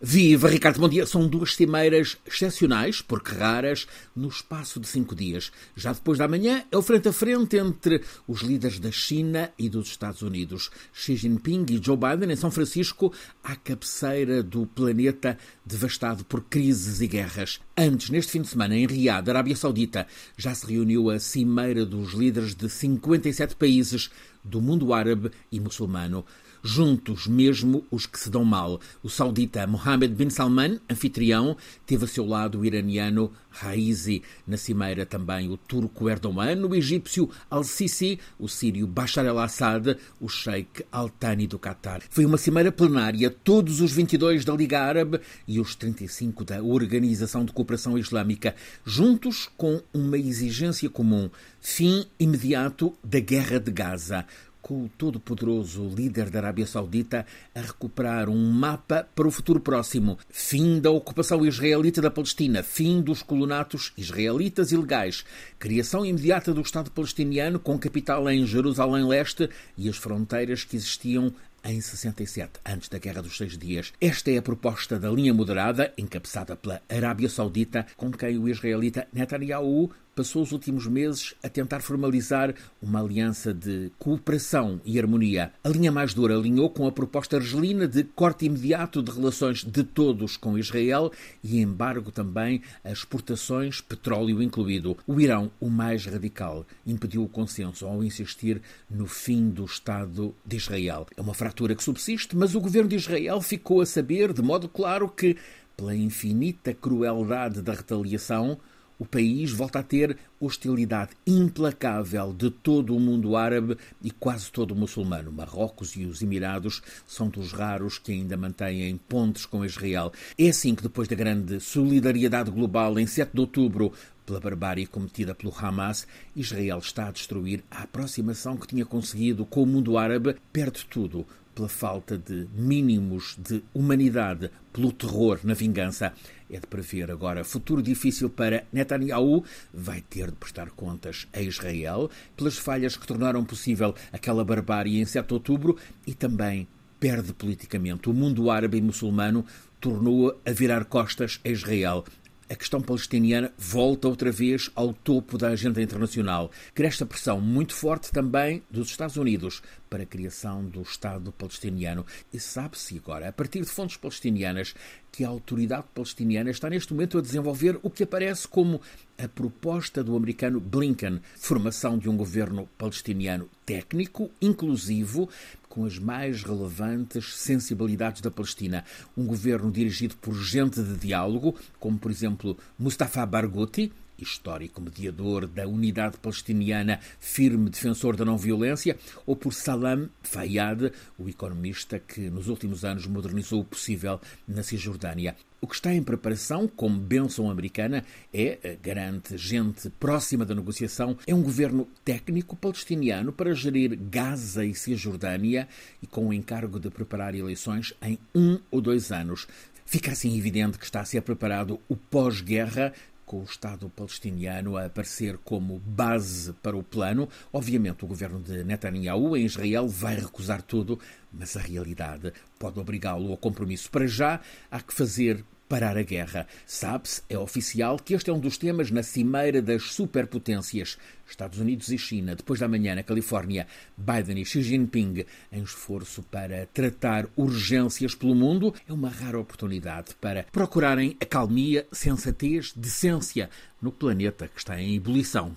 Viva, Ricardo, bom dia. São duas cimeiras excepcionais, porque raras, no espaço de cinco dias. Já depois da manhã é o frente a frente entre os líderes da China e dos Estados Unidos. Xi Jinping e Joe Biden em São Francisco, à cabeceira do planeta devastado por crises e guerras. Antes, neste fim de semana, em Riad, Arábia Saudita, já se reuniu a cimeira dos líderes de 57 países do mundo árabe e muçulmano juntos mesmo os que se dão mal. O saudita Mohammed bin Salman, anfitrião, teve a seu lado o iraniano Raizi, na cimeira também o turco Erdogan, o egípcio Al-Sisi, o sírio Bashar al-Assad, o sheik Al-Thani do Qatar. Foi uma cimeira plenária, todos os 22 da Liga Árabe e os 35 da Organização de Cooperação Islâmica, juntos com uma exigência comum: fim imediato da Guerra de Gaza com o todo-poderoso líder da Arábia Saudita a recuperar um mapa para o futuro próximo. Fim da ocupação israelita da Palestina, fim dos colonatos israelitas ilegais, criação imediata do Estado palestiniano com capital em Jerusalém Leste e as fronteiras que existiam em 67, antes da Guerra dos Seis Dias. Esta é a proposta da linha moderada, encabeçada pela Arábia Saudita, com quem o israelita Netanyahu passou os últimos meses a tentar formalizar uma aliança de cooperação e harmonia. A linha mais dura alinhou com a proposta argelina de corte imediato de relações de todos com Israel e embargo também a exportações, petróleo incluído. O Irão, o mais radical, impediu o consenso ao insistir no fim do Estado de Israel. É uma fratura que subsiste, mas o governo de Israel ficou a saber de modo claro que, pela infinita crueldade da retaliação, o país volta a ter hostilidade implacável de todo o mundo árabe e quase todo o muçulmano. Marrocos e os Emirados são dos raros que ainda mantêm pontes com Israel. É assim que, depois da grande solidariedade global em 7 de outubro, pela barbárie cometida pelo Hamas, Israel está a destruir a aproximação que tinha conseguido com o mundo árabe, perde tudo pela falta de mínimos de humanidade, pelo terror na vingança. É de prever agora futuro difícil para Netanyahu. Vai ter de prestar contas a Israel pelas falhas que tornaram possível aquela barbárie em 7 de outubro e também perde politicamente. O mundo árabe e muçulmano tornou a virar costas a Israel a questão palestiniana volta outra vez ao topo da agenda internacional. Cresce a pressão muito forte também dos Estados Unidos para a criação do Estado palestiniano. E sabe-se agora, a partir de fontes palestinianas, que a autoridade palestiniana está neste momento a desenvolver o que aparece como a proposta do americano Blinken, formação de um governo palestiniano técnico, inclusivo, com as mais relevantes sensibilidades da Palestina. Um governo dirigido por gente de diálogo, como por exemplo Mustafa Barghouti, histórico mediador da unidade palestiniana, firme defensor da não-violência, ou por Salam Fayyad, o economista que nos últimos anos modernizou o possível na Cisjordânia. O que está em preparação, como bênção americana, é, eh, garante gente próxima da negociação, é um governo técnico palestiniano para gerir Gaza e Cisjordânia e com o encargo de preparar eleições em um ou dois anos. Fica assim evidente que está a ser preparado o pós-guerra com o Estado palestiniano a aparecer como base para o plano. Obviamente, o governo de Netanyahu em Israel vai recusar tudo, mas a realidade pode obrigá-lo ao compromisso. Para já, há que fazer parar a guerra. Sabe-se, é oficial, que este é um dos temas na cimeira das superpotências, Estados Unidos e China, depois da manhã na Califórnia, Biden e Xi Jinping, em esforço para tratar urgências pelo mundo, é uma rara oportunidade para procurarem a calmia, sensatez, decência no planeta que está em ebulição.